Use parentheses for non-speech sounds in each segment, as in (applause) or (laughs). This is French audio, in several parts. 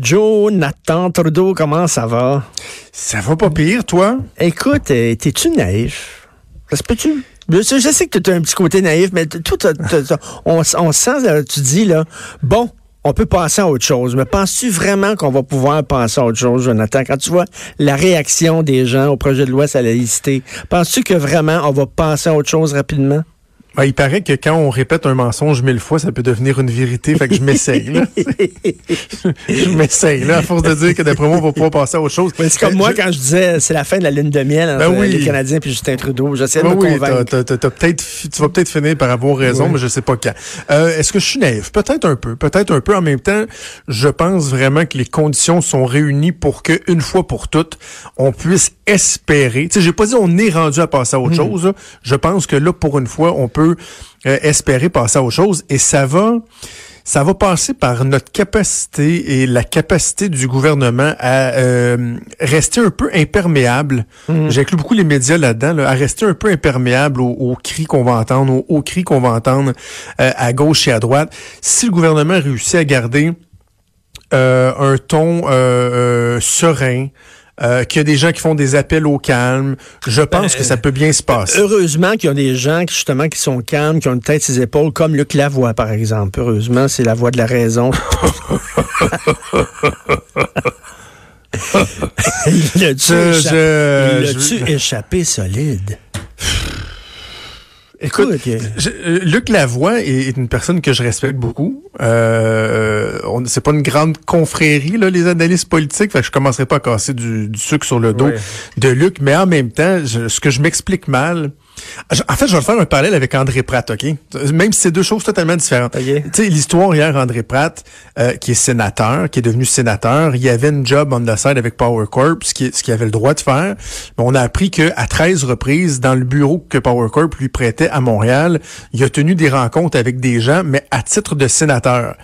Jonathan Trudeau, comment ça va? Ça va pas pire, toi? Écoute, euh, t'es-tu naïf? Ça se peut-tu? Je sais, que tu as un petit côté naïf, mais tout, on, on sent, là, tu dis, là, bon, on peut penser à autre chose, mais penses-tu vraiment qu'on va pouvoir penser à autre chose, Jonathan? Quand tu vois la réaction des gens au projet de loi sur la laïcité, penses-tu que vraiment on va penser à autre chose rapidement? Ben, il paraît que quand on répète un mensonge mille fois, ça peut devenir une vérité. Fait que je m'essaye, là. (laughs) je m'essaye, là, à force de dire que d'après moi, on va pouvoir passer à autre chose. Ouais, C'est comme Euh, moi je- quand je disais c'est la fin de la lune de miel entre Ben oui. les Canadiens et Justin Trudeau. J'essayais de Ben me oui, convaincre. t'as peut-être, fi- tu vas peut-être finir par avoir raison, Oui. mais je sais pas quand. Euh, est-ce que je suis naïf? Peut-être un peu. Peut-être un peu. En même temps, je pense vraiment que les conditions sont réunies pour que, une fois pour toutes, on puisse espérer. Tu sais, j'ai pas dit on est rendu à passer à autre chose. là. Je pense que là, pour une fois, on peut euh, espérer passer à autre chose. Et ça va, ça va passer par notre capacité et la capacité du gouvernement à euh, rester un peu imperméable. J'ai inclus beaucoup les médias là-dedans, là, à rester un peu imperméable aux, aux cris qu'on va entendre, aux, aux cris qu'on va entendre euh, à gauche et à droite. Si le gouvernement réussit à garder euh, un ton serein, euh, qu'il y a des gens qui font des appels au calme, je pense que ça peut bien se passer. Heureusement qu'il y a des gens qui, justement qui sont calmes, qui ont une tête sur les épaules, comme Luc Lavoie, par exemple. Heureusement, c'est la voix de la raison. (laughs) Il a-tu je- échappé solide? (laughs) Écoute, je- euh, Luc Lavoie est, est une personne que je respecte beaucoup. Euh, c'est pas une grande confrérie, là, les analystes politiques. Fait que je commencerai pas à casser du, du sucre sur le dos de Luc. Mais en même temps, je- ce que je m'explique mal, en fait, je vais faire un parallèle avec André Pratt, OK? Même si c'est deux choses totalement différentes. OK. Tu sais, l'histoire hier, André Pratt, euh, qui est sénateur, qui est devenu sénateur, il avait une job on the side avec Power Corp, ce qui- ce qu'il avait le droit de faire. Mais on a appris que à 13 reprises, dans le bureau que Power Corp lui prêtait à Montréal, il a tenu des rencontres avec des gens, mais à titre de sénateur.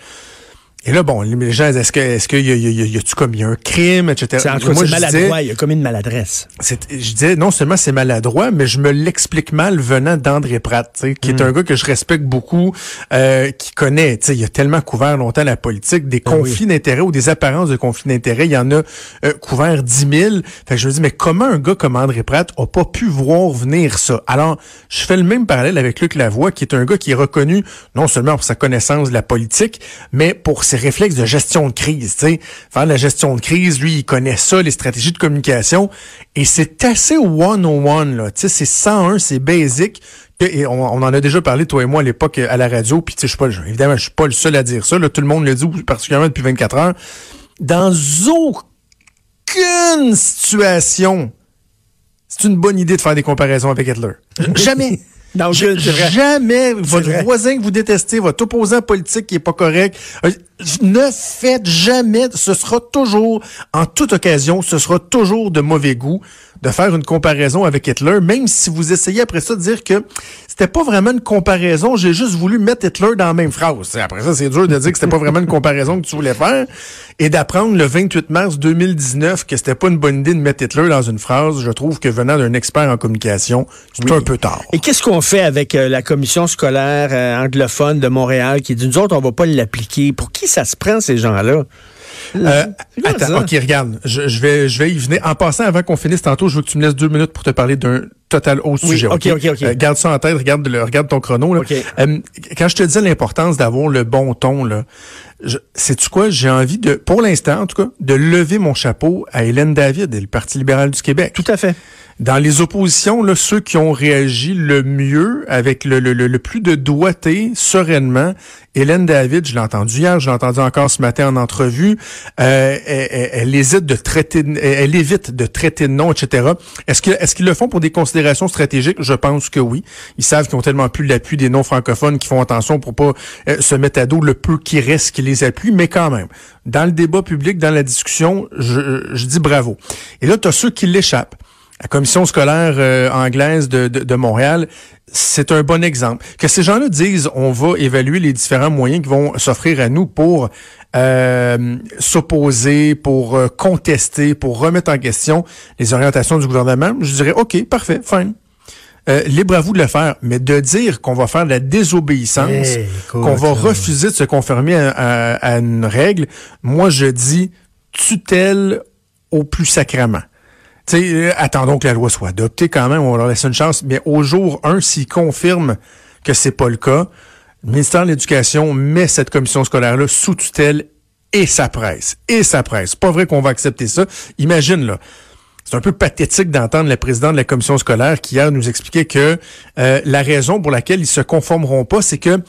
Et là, bon, les gens, est-ce que, est-ce qu'il y a, y a- y a- y a-tu commis un crime, etc. c'est en tout cas, Moi, c'est maladroit. Il a commis une maladresse. c'est- je disais non seulement c'est maladroit, mais je me l'explique mal venant d'André Pratt, qui Mm. est un gars que je respecte beaucoup, euh, qui connaît, tu sais, il a tellement couvert longtemps la politique, des Ah conflits d'intérêts ou des apparences de conflits d'intérêts, il y en a euh, couvert 10 000. Fait que je me dis, mais comment un gars comme André Pratt a pas pu voir venir ça? Alors, je fais le même parallèle avec Luc Lavoie, qui est un gars qui est reconnu non seulement pour sa connaissance de la politique, mais pour ses réflexes de gestion de crise. Tu sais, faire la gestion de crise, lui, il connaît ça, les stratégies de communication, et c'est assez one-on-one, là. Tu sais, c'est 101, c'est basic. Et on, on en a déjà parlé, toi et moi, à l'époque, à la radio, puis tu sais, je suis pas, évidemment, je suis pas le seul à dire ça, là, tout le monde le dit, particulièrement depuis 24 heures. Dans aucune situation, c'est une bonne idée de faire des comparaisons avec Hitler. Jamais. (laughs) Non, vrai. Jamais votre vrai. voisin que vous détestez, votre opposant politique qui est pas correct, euh, ne faites jamais, ce sera toujours, en toute occasion, ce sera toujours de mauvais goût de faire une comparaison avec Hitler, même si vous essayez après ça de dire que c'était pas vraiment une comparaison, j'ai juste voulu mettre Hitler dans la même phrase. Après ça, c'est dur de dire que c'était pas vraiment une comparaison que tu voulais faire et d'apprendre le 28 mars 2019 que c'était pas une bonne idée de mettre Hitler dans une phrase. Je trouve que venant d'un expert en communication, c'est un peu tard. Et qu'est-ce qu'on fait avec euh, la commission scolaire euh, anglophone de Montréal qui dit, nous autres, on va pas l'appliquer? Pour qui ça se prend, ces gens-là? Euh, quoi attends, ça? ok, regarde, je, je vais, je vais y venir. En passant, avant qu'on finisse tantôt, je veux que tu me laisses deux minutes pour te parler d'un total autre Oui, sujet. ok, ok, ok. Euh, garde ça en tête, regarde, le, regarde ton chrono. Là. Euh, quand je te disais l'importance d'avoir le bon ton, là, sais-tu quoi? J'ai envie de, pour l'instant en tout cas, de lever mon chapeau à Hélène David et le Parti libéral du Québec. Tout à fait. Dans les oppositions, là, ceux qui ont réagi le mieux, avec le, le, le, le plus de doigté, sereinement, Hélène David, je l'ai entendu hier, je l'ai entendu encore ce matin en entrevue, euh, elle, elle- elle hésite de traiter, elle évite de traiter de nom, etc. Est-ce qu'ils le font pour des considérations considération stratégique, je pense que oui. Ils savent qu'ils ont tellement plus l'appui des non-francophones qui font attention pour pas euh, se mettre à dos le peu qui reste qui les appuie, mais quand même, dans le débat public, dans la discussion, je, je dis bravo. Et là, tu as ceux qui l'échappent. La commission scolaire euh, anglaise de, de, de Montréal, c'est un bon exemple. Que ces gens-là disent, on va évaluer les différents moyens qui vont s'offrir à nous pour euh, s'opposer, pour euh, contester, pour remettre en question les orientations du gouvernement. Je dirais, OK, parfait, fine. Euh, libre à vous de le faire, mais de dire qu'on va faire de la désobéissance, Hey, écoute, qu'on va refuser de se conformer à, à- à une règle, moi je dis tutelle au plus sacrement. Tu sais, euh, attendons que la loi soit adoptée quand même, on leur laisser une chance, mais au jour 1, s'ils confirment que c'est pas le cas, le ministère de l'Éducation met cette commission scolaire-là sous tutelle et ça presse. Et ça presse. Pas vrai qu'on va accepter ça? Imagine, là. C'est un peu pathétique d'entendre le président de la commission scolaire qui hier nous expliquait que euh, la raison pour laquelle ils se conformeront pas, c'est que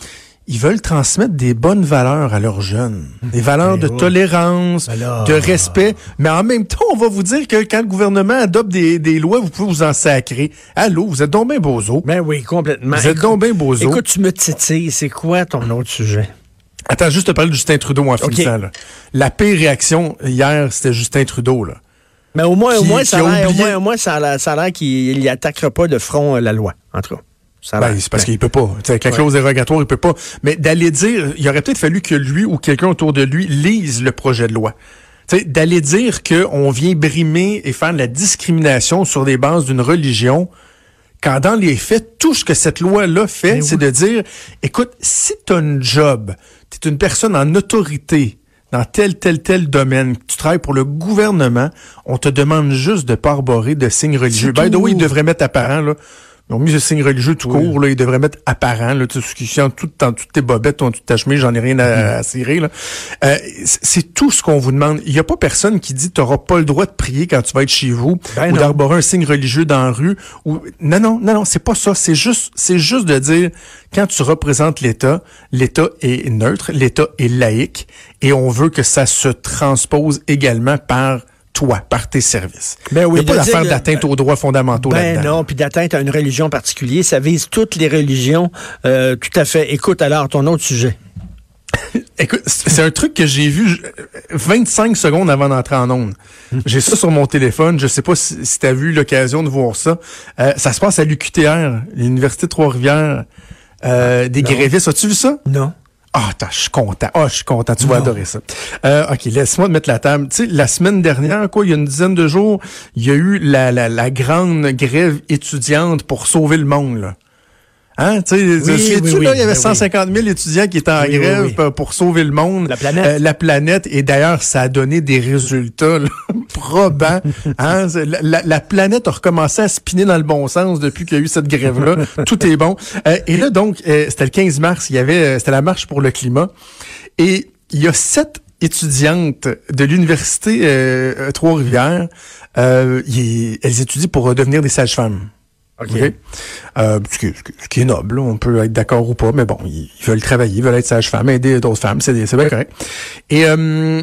ils veulent transmettre des bonnes valeurs à leurs jeunes. Des valeurs de oui. tolérance, Alors. de respect. Mais en même temps, on va vous dire que quand le gouvernement adopte des, des lois, vous pouvez vous en sacrer. Allô, vous êtes donc bien bozo. Ben oui, complètement. Vous êtes donc bien bozo. Écoute, tu me titilles. C'est quoi ton autre sujet? Attends, juste te parler de Justin Trudeau en finissant. là. La pire réaction hier, c'était Justin Trudeau. Là. Mais au moins, au moins, ça a a l'air- au oublié- moins, au moins, ça a l'air- qu'il n'y attaquera pas de front euh, la loi, en tout cas. Ça Ben, c'est parce Ben, qu'il peut pas. Tu sais, avec la Ouais. clause dérogatoire, il peut pas. Mais d'aller dire, il aurait peut-être fallu que lui ou quelqu'un autour de lui lise le projet de loi. D'aller dire qu'on vient brimer et faire de la discrimination sur des bases d'une religion, quand dans les faits, tout ce que cette loi-là fait, c'est oui. de dire, écoute, si tu as une job, tu es une personne en autorité dans tel, tel, tel domaine, tu travailles pour le gouvernement, on te demande juste de pas arborer de signes religieux. Ben, oui, ils devraient mettre apparent, là. Ils ont mis ce signe religieux tout court, là. Ils devraient mettre apparent, là. Tu sais, ce qui tout, dans toutes tes bobettes, ton, toute ta chemise, j'en ai rien à, à cirer, là. Euh, c'est- tout ce qu'on vous demande. Il n'y a pas personne qui dit, t'auras pas le droit de prier quand tu vas être chez vous, Ben ou d'arborer un signe religieux dans la rue, ou, non, non, non, non, c'est pas ça. C'est juste, c'est juste de dire, quand tu représentes l'État, l'État est neutre, l'État est laïque, et on veut que ça se transpose également par toi, par tes services. Ben oui, Il n'y a pas d'affaire d'atteinte aux droits fondamentaux Ben là-dedans. non, puis d'atteinte à une religion particulière, ça vise toutes les religions, euh, tout à fait. Écoute, alors, ton autre sujet. (laughs) Écoute, c'est un truc que j'ai vu euh, 25 secondes avant d'entrer en onde. (laughs) J'ai ça sur mon téléphone. Je sais pas si, si tu as vu l'occasion de voir ça. Euh, ça se passe à l'UQTR, l'Université de Trois-Rivières. Euh, des Non. grévistes. As-tu vu ça? Non. Ah, attends, je suis content. Ah, je suis content. Tu vas adorer ça. Euh, OK, laisse-moi te mettre la table. Tu sais, la semaine dernière, quoi, il y a une dizaine de jours, il y a eu la, la, la grande grève étudiante pour sauver le monde, là. Hein, tu sais, Oui, oui, là, il y avait ben oui. 150 000 étudiants qui étaient en grève pour- sauver le monde. La planète. Euh, la planète. Et d'ailleurs, ça a donné des résultats là, (laughs) probants. Hein, la, la- la planète a recommencé à spinner dans le bon sens depuis qu'il y a eu cette grève-là. (laughs) Tout est bon. Euh, et là, donc, euh, c'était le 15 mars. Il y avait, c'était la marche pour le climat. Et il y a sept étudiantes de l'université Trois-Rivières. Euh, elles étudient pour devenir des sages-femmes. OK. OK? Euh, ce, qui, ce qui- est noble, là, on peut être d'accord ou pas, mais bon, ils, ils veulent travailler, ils veulent être sage-femme, aider d'autres femmes, c'est bien correct. Et euh,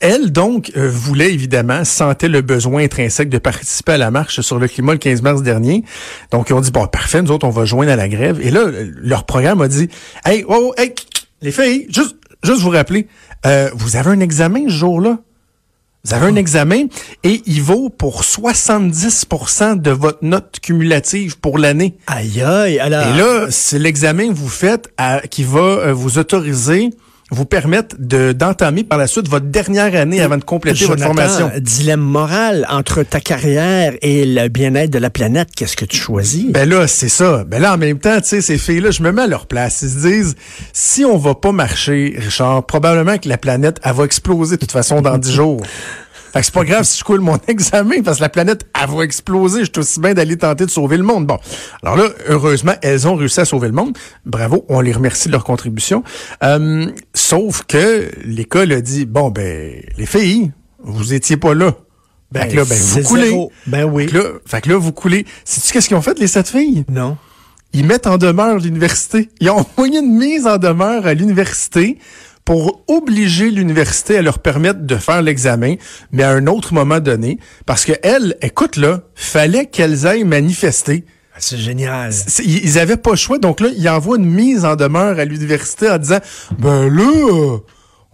elle, donc, euh, voulait évidemment, sentait le besoin intrinsèque de participer à la marche sur le climat le 15 mars dernier. Donc, ils ont dit, bon, parfait, nous autres, on va joindre à la grève. Et là, leur programme a dit, hey, oh, oh, hey, les filles, juste, juste vous rappeler, euh, vous avez un examen ce jour-là? Vous avez un examen et il vaut pour 70% de votre note cumulative pour l'année. Aïe, aïe. Alors, Et là, c'est l'examen que vous faites à- qui va euh, vous autoriser, vous permettre de d'entamer par la suite votre dernière année avant de compléter votre formation. dilemme moral entre ta carrière et le bien-être de la planète. Qu'est-ce que tu choisis? Ben là, c'est ça. Ben là, en même temps, tu sais, ces filles-là, je me mets à leur place. Ils se disent, si on va pas marcher, Richard, probablement que la planète, elle va exploser de toute façon dans 10 (laughs) jours. Fait que c'est pas grave si je coule mon (laughs) examen parce que la planète, elle va exploser. Je suis aussi bien d'aller tenter de sauver le monde. Bon. Alors là, heureusement, elles ont réussi à sauver le monde. Bravo. On les remercie de leur contribution. Euh, sauf que l'école a dit, bon, ben, les filles, vous étiez pas là. fait que là, ben, vous coulez. zéro. Ben oui. Fait que là, fait que là, vous coulez. Sais-tu qu'est-ce qu'ils ont fait, les sept filles? Non. Ils mettent en demeure l'université. Ils ont (laughs) envoyé une mise en demeure à l'université pour obliger l'université à leur permettre de faire l'examen, mais à un autre moment donné, parce que elles, écoute là, fallait qu'elles aillent manifester. Ah, c'est génial. Ils avaient pas le choix, donc là, ils envoient une mise en demeure à l'université en disant, ben là,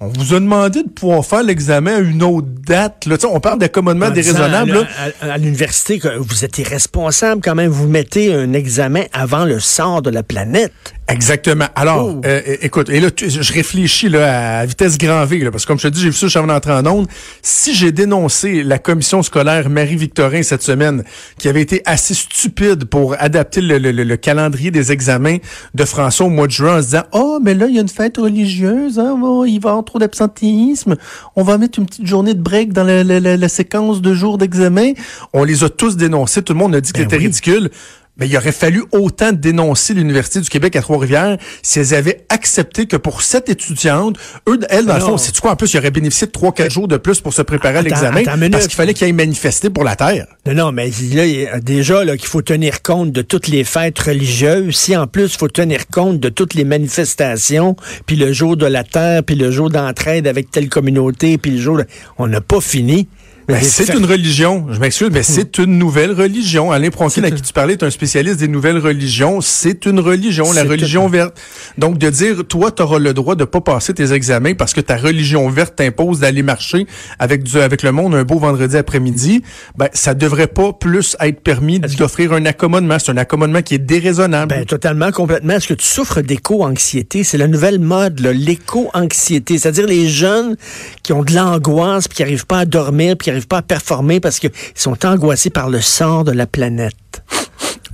on vous a demandé de pouvoir faire l'examen à une autre date. Là. on parle d'accommodement déraisonnable. À, à l'université, vous êtes irresponsable quand même. Vous mettez un examen avant le sort de la planète. Exactement. Alors, oh. euh, écoute, et là, je réfléchis là, à vitesse grand V, là, parce que comme je te dis, j'ai vu ça, je suis d'entrer en onde. Si j'ai dénoncé la commission scolaire Marie-Victorin cette semaine, qui avait été assez stupide pour adapter le, le, le, calendrier des examens de François au mois de juin en se disant, oh, mais là, il y a une fête religieuse, hein, il va trop d'absentéisme, on va mettre une petite journée de break dans la, la séquence de jours d'examen. On les a tous dénoncés, tout le monde a dit que ben c'était ridicule. Mais il aurait fallu autant dénoncer l'Université du Québec à Trois-Rivières si elles avaient accepté que pour cette étudiante, eux, elles, dans le fond, c'est quoi, en plus, ils auraient bénéficié de trois, quatre jours de plus pour se préparer à l'examen parce qu'il fallait qu'ils aillent manifester pour la Terre. Non, non, mais là, déjà, là, qu'il faut tenir compte de toutes les fêtes religieuses. Si, en plus, il faut tenir compte de toutes les manifestations, puis le jour de la Terre, puis le jour d'entraide avec telle communauté, puis le jour... On n'a pas fini. Ben, c'est une religion. Je m'excuse, mais c'est une nouvelle religion. Alain Pronkin, à qui tu parlais, est un spécialiste des nouvelles religions. C'est une religion, la religion verte. Donc, de dire, toi, tu auras le droit de pas passer tes examens parce que ta religion verte t'impose d'aller marcher avec du, avec le monde un beau vendredi après-midi, ben, ça devrait pas plus être permis d'offrir un accommodement. C'est un accommodement qui est déraisonnable. Ben, totalement, complètement. Est-ce que tu souffres d'éco-anxiété? C'est la nouvelle mode, l'éco-anxiété. C'est-à-dire les jeunes qui ont de l'angoisse, puis qui arrivent pas à dormir, puis qui pas à performer parce qu'ils sont angoissés par le sort de la planète.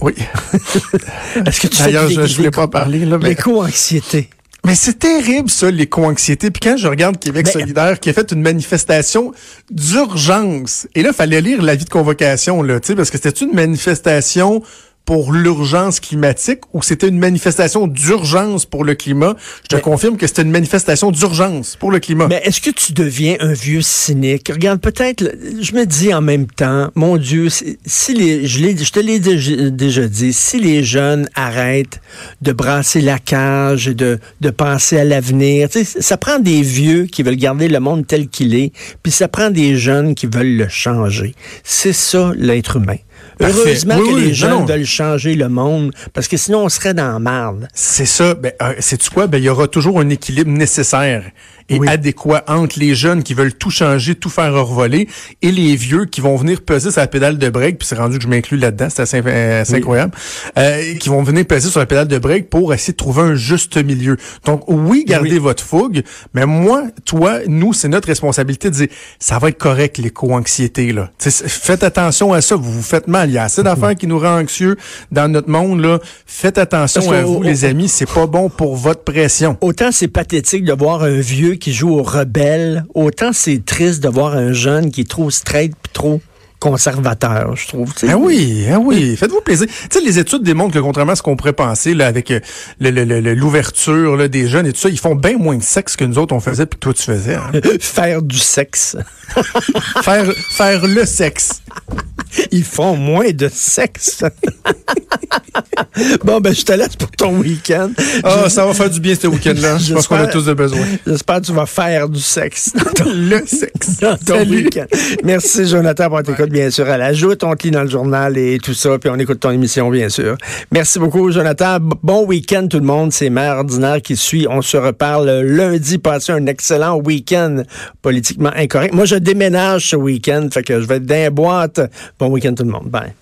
Oui. (laughs) Est-ce que tu D'ailleurs, je ne voulais pas parler. Là, mais... L'éco-anxiété. Mais c'est terrible, ça, l'éco-anxiété. Puis quand je regarde Québec solidaire, qui a fait une manifestation d'urgence, et là, il fallait lire l'avis de convocation, là, parce que c'était une manifestation pour l'urgence climatique ou c'était une manifestation d'urgence pour le climat? Je te confirme que c'était une manifestation d'urgence pour le climat. Mais est-ce que tu deviens un vieux cynique? Regarde, peut-être, je me dis en même temps, mon Dieu, si les, je, je te l'ai déjà, dit, si les jeunes arrêtent de brasser la cage et de, de penser à l'avenir, ça prend des vieux qui veulent garder le monde tel qu'il est, puis ça prend des jeunes qui veulent le changer. C'est ça, l'être humain. Heureusement que les gens veulent changer le monde, parce que sinon on serait dans la marde. C'est ça. Ben, euh, quoi? Ben, il y aura toujours un équilibre nécessaire et adéquat entre les jeunes qui veulent tout changer, tout faire revoler, et les vieux qui vont venir peser sur la pédale de break, puis c'est rendu que je m'inclus là-dedans, c'est assez, euh, incroyable, euh, qui vont venir peser sur la pédale de break pour essayer de trouver un juste milieu. Donc oui, gardez votre fougue, mais moi, toi, nous, c'est notre responsabilité de dire, ça va être correct l'éco-anxiété, là. faites attention à ça, vous vous faites mal. Il y a assez d'affaires qui nous rendent anxieux dans notre monde, là. Faites attention à vous, les amis, c'est pas bon pour votre pression. Autant c'est pathétique de voir un vieux qui joue au rebelle, autant c'est triste de voir un jeune qui est trop straight trop conservateur, je trouve. Ah oui, ah oui, faites-vous plaisir. Tu sais, les études démontrent que contrairement à ce qu'on pourrait penser là, avec euh, l'ouverture des jeunes et tout ça, ils font bien moins de sexe que nous autres on faisait puis que toi tu faisais. Hein. (laughs) faire du sexe. (laughs) faire, faire le sexe. Ils font moins de sexe. (laughs) bon, ben, je te laisse pour ton week-end. Ah, ça va faire du bien ce week-end-là. Je pense qu'on a tous de besoin. J'espère que tu vas faire du sexe. le sexe. Dans ton week-end. Merci, Jonathan, pour bien sûr, à l'ajout. On te lit dans le journal et tout ça, puis on écoute ton émission, bien sûr. Merci beaucoup, Jonathan. Bon week-end, tout le monde. C'est Mère Ordinaire qui suit. On se reparle lundi. Passez un excellent week-end politiquement incorrect. Moi, je déménage ce week-end, fait que je vais être dans boîte. Bon week-end, tout le monde. Bye.